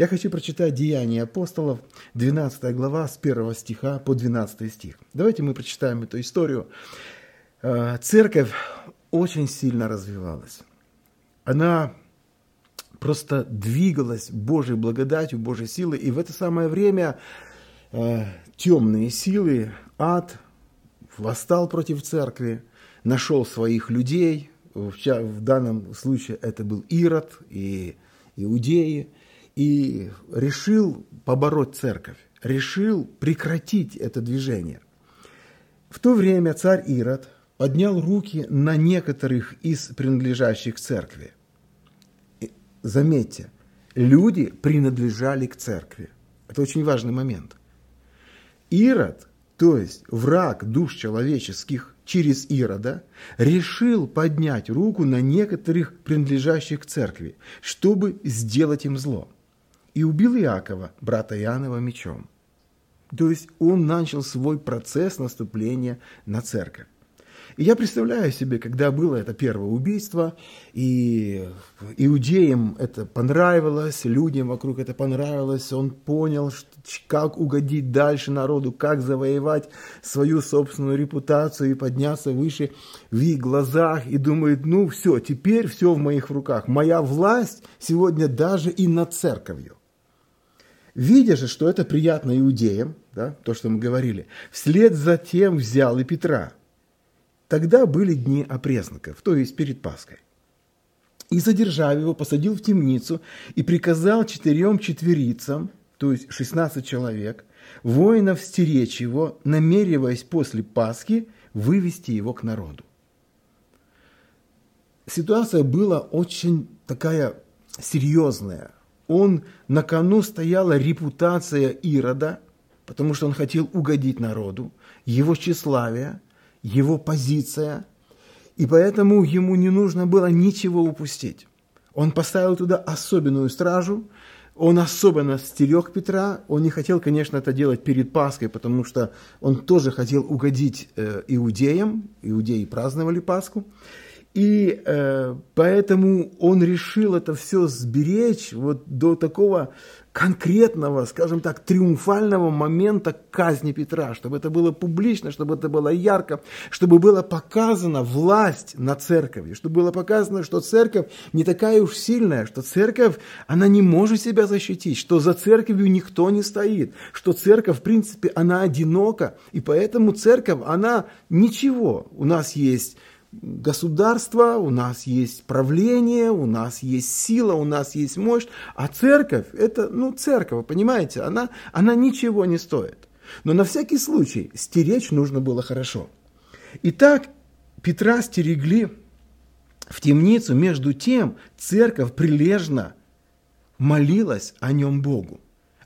Я хочу прочитать Деяния апостолов, 12 глава, с 1 стиха по 12 стих. Давайте мы прочитаем эту историю. Э, церковь очень сильно развивалась. Она просто двигалась Божьей благодатью, Божьей силой. И в это самое время э, темные силы, ад восстал против церкви, нашел своих людей. В, в данном случае это был Ирод и иудеи. И решил побороть церковь, решил прекратить это движение. В то время царь Ирод поднял руки на некоторых из принадлежащих церкви. Заметьте, люди принадлежали к церкви. Это очень важный момент. Ирод, то есть враг душ человеческих через Ирода, решил поднять руку на некоторых принадлежащих к церкви, чтобы сделать им зло. И убил Иакова, брата Иоаннова, мечом. То есть он начал свой процесс наступления на церковь. И я представляю себе, когда было это первое убийство, и иудеям это понравилось, людям вокруг это понравилось, он понял, как угодить дальше народу, как завоевать свою собственную репутацию и подняться выше в их глазах, и думает, ну все, теперь все в моих руках, моя власть сегодня даже и над церковью. Видя же, что это приятно иудеям, да, то, что мы говорили, вслед за тем взял и Петра – Тогда были дни опресноков, то есть перед Пасхой. И, задержав его, посадил в темницу и приказал четырем четверицам, то есть 16 человек, воинов стеречь его, намереваясь после Пасхи вывести его к народу. Ситуация была очень такая серьезная. Он на кону стояла репутация Ирода, потому что он хотел угодить народу, его тщеславие – его позиция, и поэтому ему не нужно было ничего упустить. Он поставил туда особенную стражу, он особенно стерег Петра, он не хотел, конечно, это делать перед Пасхой, потому что он тоже хотел угодить э, иудеям, иудеи праздновали Пасху, и э, поэтому он решил это все сберечь вот до такого конкретного, скажем так, триумфального момента казни Петра, чтобы это было публично, чтобы это было ярко, чтобы была показана власть на церковь, чтобы было показано, что церковь не такая уж сильная, что церковь, она не может себя защитить, что за церковью никто не стоит, что церковь, в принципе, она одинока, и поэтому церковь, она ничего. У нас есть государство, у нас есть правление, у нас есть сила, у нас есть мощь, а церковь, это, ну, церковь, понимаете, она, она ничего не стоит. Но на всякий случай стеречь нужно было хорошо. Итак, Петра стерегли в темницу, между тем церковь прилежно молилась о нем Богу.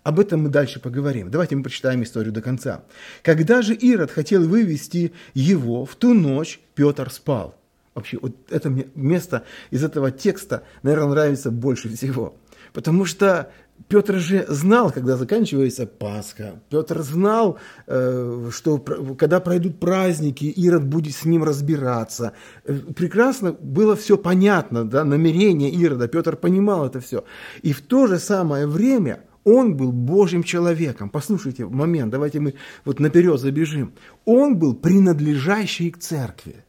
Об этом мы дальше поговорим. Давайте мы прочитаем историю до конца. Когда же Ирод хотел вывести его, в ту ночь Петр спал. Вообще, вот это место из этого текста, наверное, нравится больше всего. Потому что Петр же знал, когда заканчивается Пасха. Петр знал, э, что когда пройдут праздники, Ирод будет с ним разбираться. Э, прекрасно было все понятно, да, намерение Ирода. Петр понимал это все. И в то же самое время он был Божьим человеком. Послушайте момент, давайте мы вот наперед забежим. Он был принадлежащий к церкви.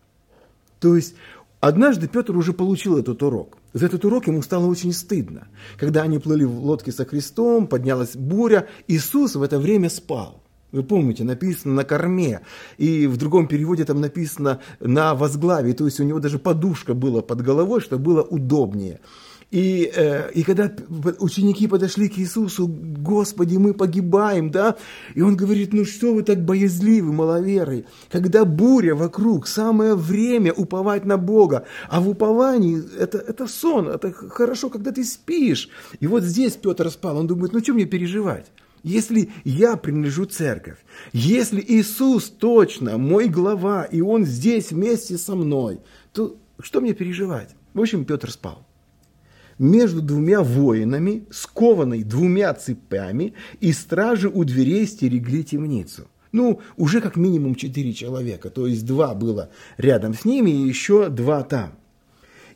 То есть однажды Петр уже получил этот урок. За этот урок ему стало очень стыдно. Когда они плыли в лодке со Христом, поднялась буря, Иисус в это время спал. Вы помните, написано на корме, и в другом переводе там написано на возглаве, то есть у него даже подушка была под головой, чтобы было удобнее. И, э, и когда ученики подошли к Иисусу, Господи, мы погибаем, да? И он говорит, ну что вы так боязливы, маловеры? Когда буря вокруг, самое время уповать на Бога. А в уповании это, это сон, это хорошо, когда ты спишь. И вот здесь Петр спал, он думает, ну что мне переживать? Если я принадлежу церковь, если Иисус точно мой глава, и Он здесь вместе со мной, то что мне переживать? В общем, Петр спал между двумя воинами, скованной двумя цепями, и стражи у дверей стерегли темницу. Ну, уже как минимум четыре человека, то есть два было рядом с ними и еще два там.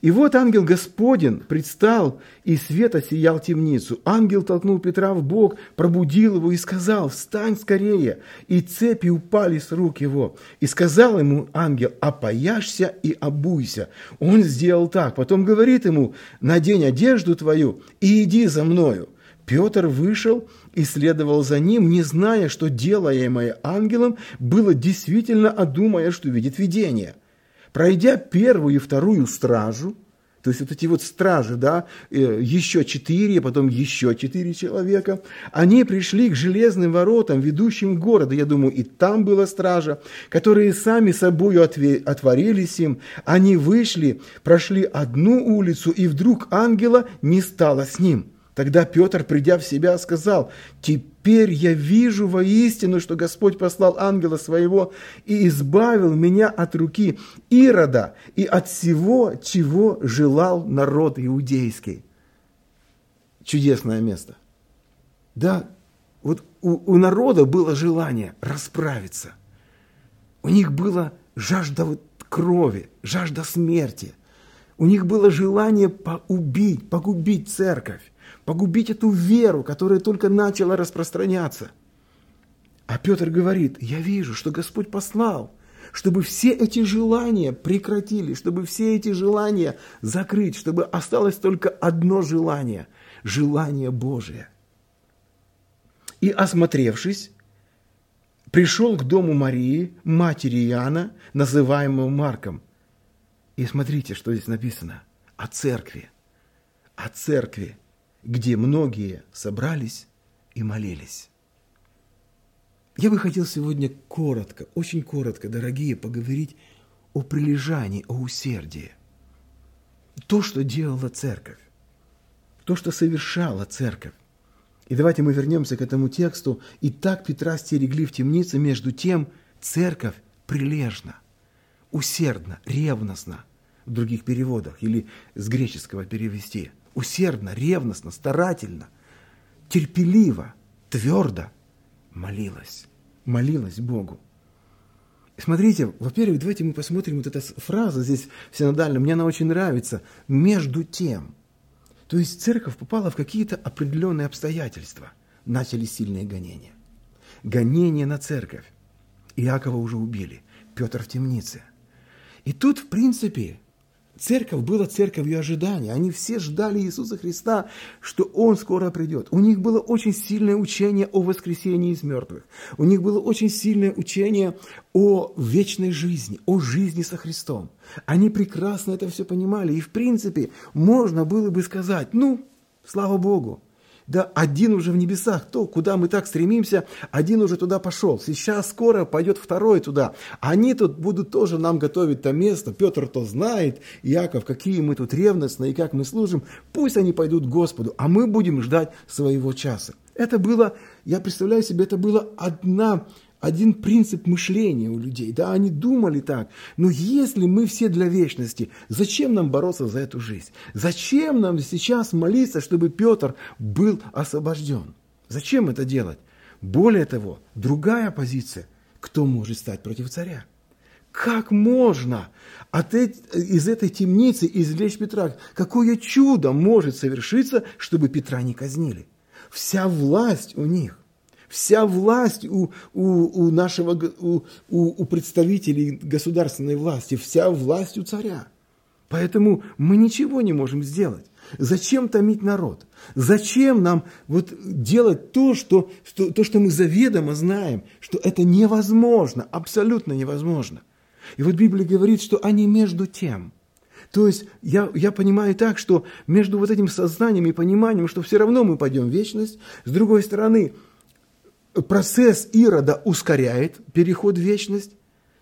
И вот ангел Господень предстал, и свет осиял темницу. Ангел толкнул Петра в бок, пробудил его и сказал, «Встань скорее!» И цепи упали с рук его. И сказал ему ангел, «Опояшься и обуйся». Он сделал так. Потом говорит ему, «Надень одежду твою и иди за мною». Петр вышел и следовал за ним, не зная, что делаемое ангелом было действительно, а думая, что видит видение – Пройдя первую и вторую стражу, то есть вот эти вот стражи, да, э, еще четыре, потом еще четыре человека, они пришли к железным воротам, ведущим в город. Я думаю, и там была стража, которые сами собою отворились им. Они вышли, прошли одну улицу, и вдруг ангела не стало с ним – Тогда Петр, придя в себя, сказал, «Теперь я вижу воистину, что Господь послал ангела своего и избавил меня от руки Ирода и от всего, чего желал народ иудейский». Чудесное место. Да, вот у, у народа было желание расправиться. У них была жажда вот крови, жажда смерти. У них было желание поубить, погубить церковь погубить эту веру, которая только начала распространяться. А Петр говорит, я вижу, что Господь послал, чтобы все эти желания прекратили, чтобы все эти желания закрыть, чтобы осталось только одно желание – желание Божие. И осмотревшись, пришел к дому Марии, матери Иоанна, называемого Марком. И смотрите, что здесь написано о церкви. О церкви – где многие собрались и молились. Я бы хотел сегодня коротко, очень коротко, дорогие, поговорить о прилежании, о усердии. То, что делала церковь, то, что совершала церковь. И давайте мы вернемся к этому тексту. И так Петра стерегли в темнице, между тем церковь прилежна, усердно, ревностно в других переводах или с греческого перевести – усердно, ревностно, старательно, терпеливо, твердо молилась, молилась Богу. Смотрите, во-первых, давайте мы посмотрим вот эта фраза здесь в мне она очень нравится, «между тем». То есть церковь попала в какие-то определенные обстоятельства. Начались сильные гонения. Гонения на церковь. Иакова уже убили, Петр в темнице. И тут, в принципе, Церковь была церковью ожидания. Они все ждали Иисуса Христа, что Он скоро придет. У них было очень сильное учение о воскресении из мертвых. У них было очень сильное учение о вечной жизни, о жизни со Христом. Они прекрасно это все понимали. И в принципе можно было бы сказать, ну, слава Богу, да, один уже в небесах, то, куда мы так стремимся, один уже туда пошел. Сейчас скоро пойдет второй туда. Они тут будут тоже нам готовить то место. Петр то знает, Яков, какие мы тут ревностные и как мы служим. Пусть они пойдут к Господу, а мы будем ждать своего часа. Это было, я представляю себе, это была одна один принцип мышления у людей. Да, они думали так. Но если мы все для вечности, зачем нам бороться за эту жизнь? Зачем нам сейчас молиться, чтобы Петр был освобожден? Зачем это делать? Более того, другая позиция. Кто может стать против царя? Как можно от из этой темницы извлечь Петра? Какое чудо может совершиться, чтобы Петра не казнили? Вся власть у них. Вся власть у, у, у нашего, у, у, представителей государственной власти, вся власть у царя. Поэтому мы ничего не можем сделать. Зачем томить народ? Зачем нам вот делать то что, что, то, что мы заведомо знаем, что это невозможно, абсолютно невозможно. И вот Библия говорит, что они между тем. То есть я, я понимаю так, что между вот этим сознанием и пониманием, что все равно мы пойдем в вечность, с другой стороны, процесс Ирода ускоряет переход в вечность,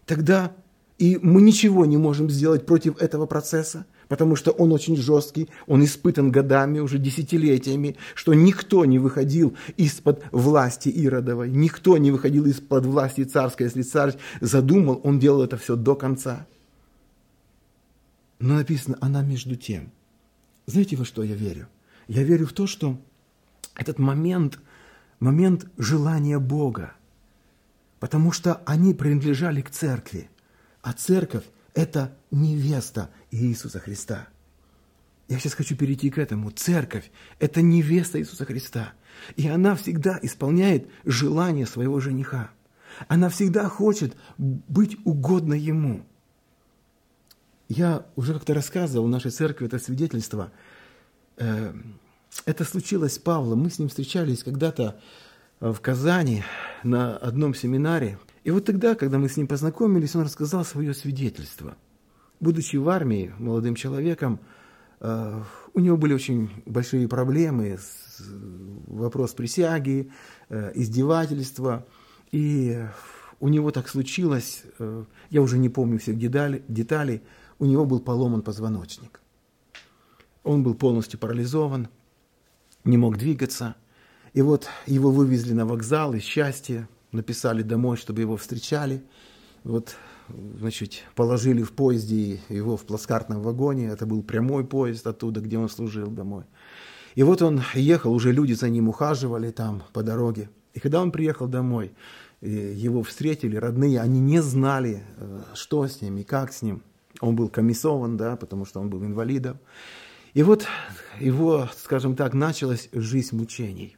тогда и мы ничего не можем сделать против этого процесса, потому что он очень жесткий, он испытан годами, уже десятилетиями, что никто не выходил из-под власти Иродовой, никто не выходил из-под власти царской, если царь задумал, он делал это все до конца. Но написано, она между тем. Знаете, во что я верю? Я верю в то, что этот момент момент желания Бога, потому что они принадлежали к церкви, а церковь – это невеста Иисуса Христа. Я сейчас хочу перейти к этому. Церковь – это невеста Иисуса Христа. И она всегда исполняет желание своего жениха. Она всегда хочет быть угодно ему. Я уже как-то рассказывал в нашей церкви это свидетельство. Э, это случилось с Павлом. Мы с ним встречались когда-то в Казани на одном семинаре. И вот тогда, когда мы с ним познакомились, он рассказал свое свидетельство. Будучи в армии молодым человеком, э, у него были очень большие проблемы, вопрос присяги, э, издевательства. И у него так случилось, э, я уже не помню всех деталей, у него был поломан позвоночник. Он был полностью парализован, не мог двигаться. И вот его вывезли на вокзал из счастья, написали домой, чтобы его встречали. Вот, значит, положили в поезде его в плацкартном вагоне. Это был прямой поезд оттуда, где он служил домой. И вот он ехал, уже люди за ним ухаживали там по дороге. И когда он приехал домой, его встретили родные, они не знали, э, что с ним и как с ним. Он был комиссован, да, потому что он был инвалидом. И вот его, скажем так, началась жизнь мучений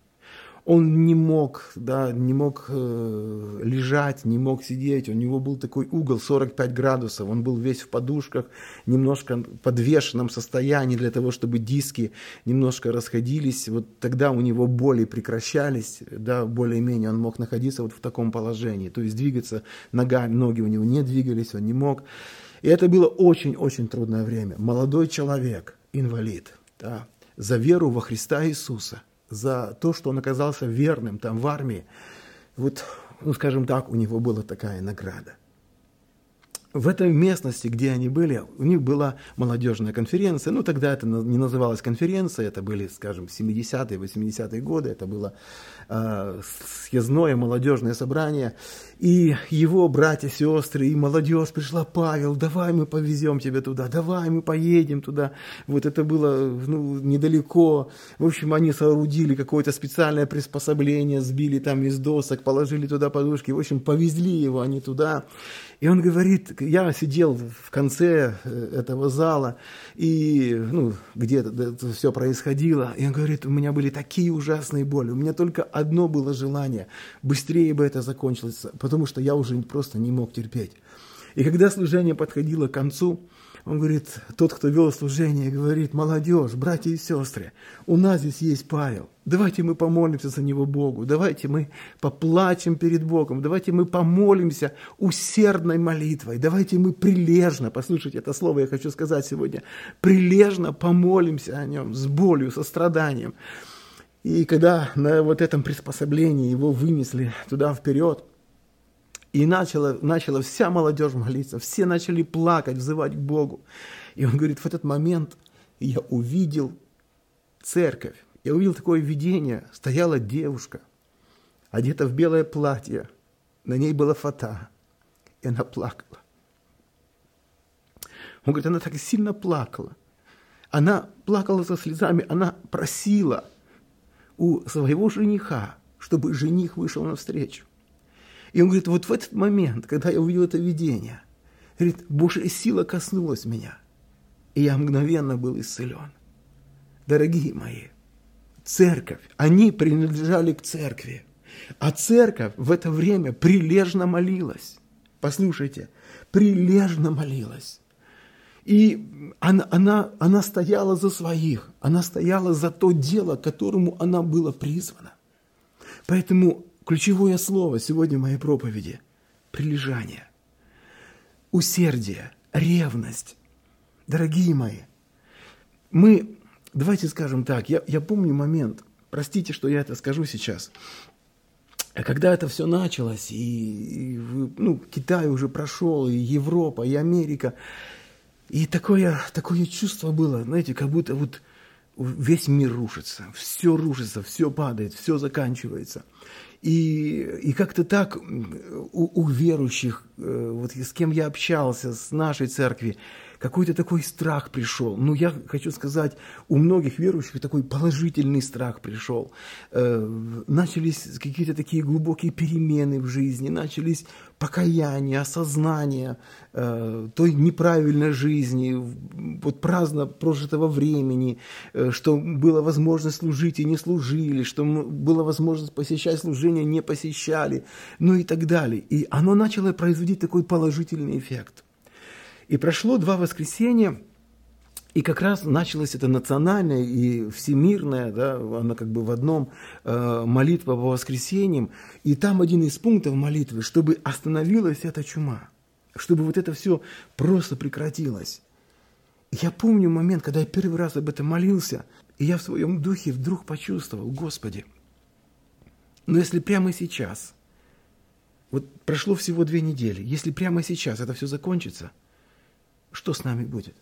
он не мог, да, не мог э, лежать, не мог сидеть. У него был такой угол 45 градусов. Он был весь в подушках, немножко подвешенном состоянии для того, чтобы диски немножко расходились. Вот тогда у него боли прекращались, да, более-менее он мог находиться вот в таком положении. То есть двигаться ногами, ноги у него не двигались, он не мог. И это было очень-очень трудное время. Молодой человек, инвалид, да, за веру во Христа Иисуса – за то, что он оказался верным там в армии. Вот, ну, скажем так, у него была такая награда в этой местности, где они были, у них была молодежная конференция. Ну, тогда это не называлось конференция, это были, скажем, 70-е, 80-е годы, это было э, съездное молодежное собрание. И его братья, сестры и молодежь пришла, Павел, давай мы повезем тебя туда, давай мы поедем туда. Вот это было ну, недалеко. В общем, они соорудили какое-то специальное приспособление, сбили там из досок, положили туда подушки. В общем, повезли его они туда. И он говорит, я сидел в конце э, этого зала, и, ну, где это все происходило, и он говорит, у меня были такие ужасные боли, у меня только одно было желание, быстрее бы это закончилось, потому что я уже просто не мог терпеть. И когда служение подходило к концу, он говорит, тот, кто вел служение, говорит, молодежь, братья и сестры, у нас здесь есть Павел. Давайте мы помолимся за него Богу. Давайте мы поплачем перед Богом. Давайте мы помолимся усердной молитвой. Давайте мы прилежно, послушайте это слово, я хочу сказать сегодня, прилежно помолимся о нем с болью, со страданием. И когда на вот этом приспособлении его вынесли туда вперед, и начала, начала вся молодежь молиться, все начали плакать, взывать к Богу. И он говорит, в этот момент я увидел церковь, я увидел такое видение. Стояла девушка, одета в белое платье, на ней была фата, и она плакала. Он говорит, она так сильно плакала. Она плакала со слезами, она просила у своего жениха, чтобы жених вышел навстречу. И он говорит, вот в этот момент, когда я увидел это видение, говорит, Божья сила коснулась меня, и я мгновенно был исцелен. Дорогие мои, церковь, они принадлежали к церкви, а церковь в это время прилежно молилась. Послушайте, прилежно молилась. И она, она, она стояла за своих, она стояла за то дело, к которому она была призвана. Поэтому Ключевое слово сегодня моей проповеди – прилежание, усердие, ревность. Дорогие мои, мы, давайте скажем так, я, я помню момент, простите, что я это скажу сейчас, когда это все началось, и, и ну, Китай уже прошел, и Европа, и Америка, и такое, такое чувство было, знаете, как будто вот весь мир рушится, все рушится, все падает, все заканчивается. И, и как-то так у, у верующих, э, вот с кем я общался, с нашей церкви, какой-то такой страх пришел. Ну, я хочу сказать, у многих верующих такой положительный страх пришел. Э, начались какие-то такие глубокие перемены в жизни, начались покаяние, осознание э, той неправильной жизни, вот праздно прожитого времени, э, что было возможность служить и не служили, что было возможность посещать служение, не посещали, ну и так далее. И оно начало производить такой положительный эффект. И прошло два воскресенья, и как раз началась это национальная и всемирная, да, она как бы в одном э, молитва по воскресеньям. И там один из пунктов молитвы, чтобы остановилась эта чума, чтобы вот это все просто прекратилось. Я помню момент, когда я первый раз об этом молился, и я в своем духе вдруг почувствовал, Господи, но если прямо сейчас, вот прошло всего две недели, если прямо сейчас это все закончится, что с нами будет?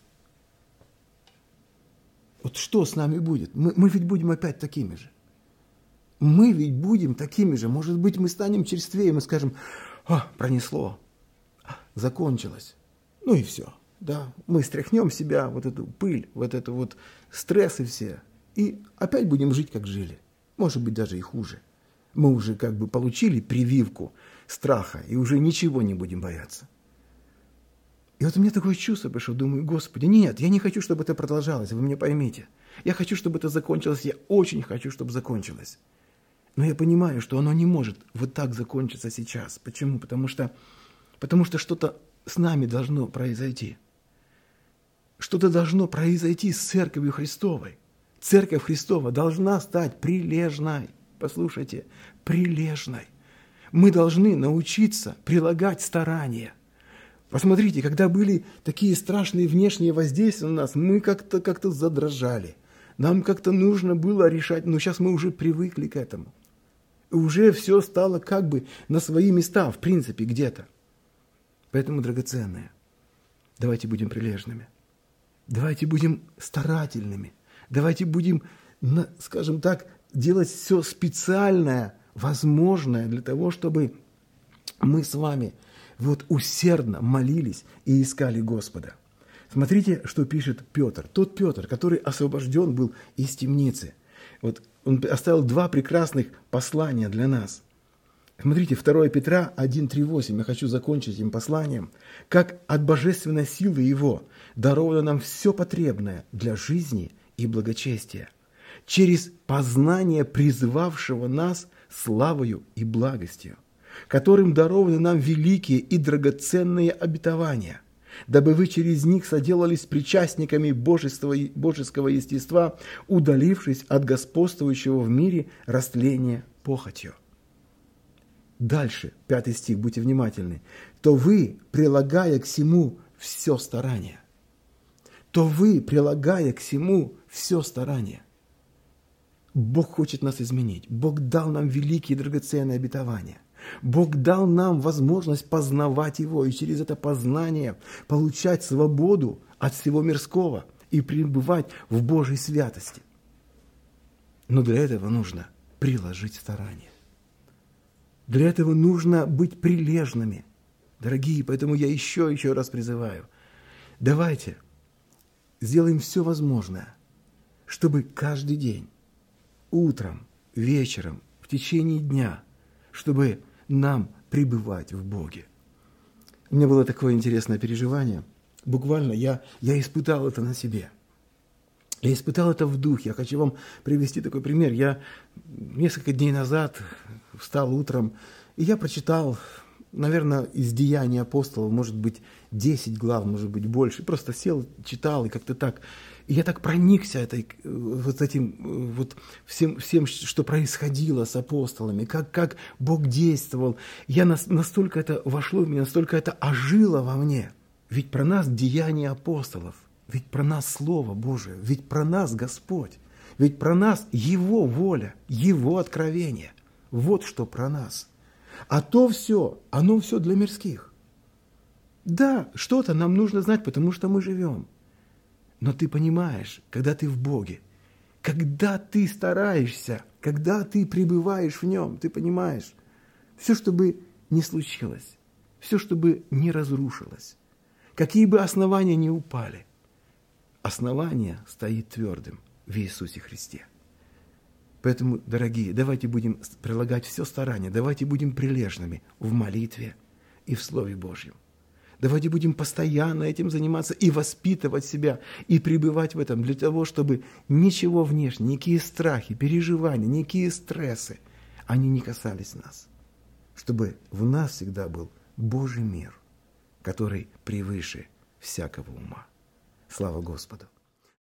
Вот что с нами будет? Мы, мы ведь будем опять такими же. Мы ведь будем такими же. Может быть, мы станем черствее, мы скажем, а, пронесло, закончилось. Ну и все. Да, мы стряхнем себя, вот эту пыль, вот это вот стрессы все, и опять будем жить, как жили. Может быть, даже и хуже. Мы уже как бы получили прививку страха, и уже ничего не будем бояться. И вот у меня такое чувство пришло, думаю, Господи, нет, я не хочу, чтобы это продолжалось, вы меня поймите. Я хочу, чтобы это закончилось, я очень хочу, чтобы закончилось. Но я понимаю, что оно не может вот так закончиться сейчас. Почему? Потому что, потому что что-то с нами должно произойти. Что-то должно произойти с Церковью Христовой. Церковь Христова должна стать прилежной. Послушайте, прилежной. Мы должны научиться прилагать старания. Посмотрите, когда были такие страшные внешние воздействия на нас, мы как-то как задрожали. Нам как-то нужно было решать, но сейчас мы уже привыкли к этому. Уже все стало как бы на свои места, в принципе, где-то. Поэтому, драгоценные, давайте будем прилежными. Давайте будем старательными. Давайте будем, скажем так, делать все специальное, возможное для того, чтобы мы с вами – вот усердно молились и искали Господа. Смотрите, что пишет Петр. Тот Петр, который освобожден был из темницы. Вот он оставил два прекрасных послания для нас. Смотрите, 2 Петра 1.3.8, я хочу закончить этим посланием. «Как от божественной силы Его даровано нам все потребное для жизни и благочестия, через познание призывавшего нас славою и благостью, которым дарованы нам великие и драгоценные обетования, дабы вы через них соделались причастниками божества, божеского естества, удалившись от господствующего в мире растления похотью. Дальше, пятый стих, будьте внимательны. «То вы, прилагая к всему все старание». То вы, прилагая к всему все старание. Бог хочет нас изменить. Бог дал нам великие драгоценные обетования. Бог дал нам возможность познавать Его и через это познание получать свободу от всего мирского и пребывать в Божьей святости. Но для этого нужно приложить старание. Для этого нужно быть прилежными. Дорогие, поэтому я еще, еще раз призываю. Давайте сделаем все возможное, чтобы каждый день, утром, вечером, в течение дня, чтобы нам пребывать в Боге. У меня было такое интересное переживание. Буквально я, я испытал это на себе. Я испытал это в духе. Я хочу вам привести такой пример. Я несколько дней назад встал утром, и я прочитал, наверное, из деяний апостолов, может быть, 10 глав, может быть, больше. Просто сел, читал, и как-то так и я так проникся этой, э, вот этим, э, вот всем, всем, что происходило с апостолами, как, как Бог действовал. Я настолько это вошло в меня, настолько это ожило во мне. Ведь про нас деяния апостолов, ведь про нас Слово Божие, ведь про нас Господь, ведь про нас Его воля, Его откровение. Вот что про нас. А то все, оно все для мирских. Да, что-то нам нужно знать, потому что мы живем. Но ты понимаешь, когда ты в Боге, когда ты стараешься, когда ты пребываешь в Нем, ты понимаешь, все, чтобы не случилось, все, чтобы не разрушилось, какие бы основания ни упали, основание стоит твердым в Иисусе Христе. Поэтому, дорогие, давайте будем прилагать все старание, давайте будем прилежными в молитве и в Слове Божьем. Давайте будем постоянно этим заниматься и воспитывать себя, и пребывать в этом для того, чтобы ничего внешне, никакие страхи, переживания, никакие стрессы, они не касались нас. Чтобы в нас всегда был Божий мир, который превыше всякого ума. Слава Господу!